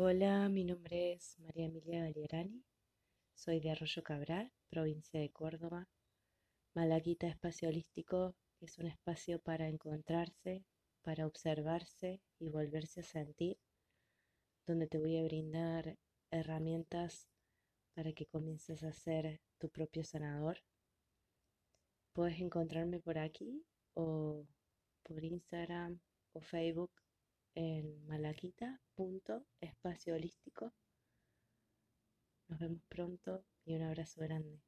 Hola, mi nombre es María Emilia Galiarani, soy de Arroyo Cabral, provincia de Córdoba. Malaguita Espacio Holístico es un espacio para encontrarse, para observarse y volverse a sentir, donde te voy a brindar herramientas para que comiences a ser tu propio sanador. Puedes encontrarme por aquí o por Instagram o Facebook en malaquita.espacio holístico. Nos vemos pronto y un abrazo grande.